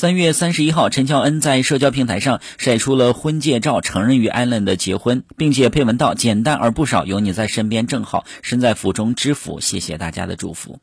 三月三十一号，陈乔恩在社交平台上晒出了婚戒照，承认与艾伦的结婚，并且配文道：简单而不少，有你在身边，正好身在福中知福。谢谢大家的祝福。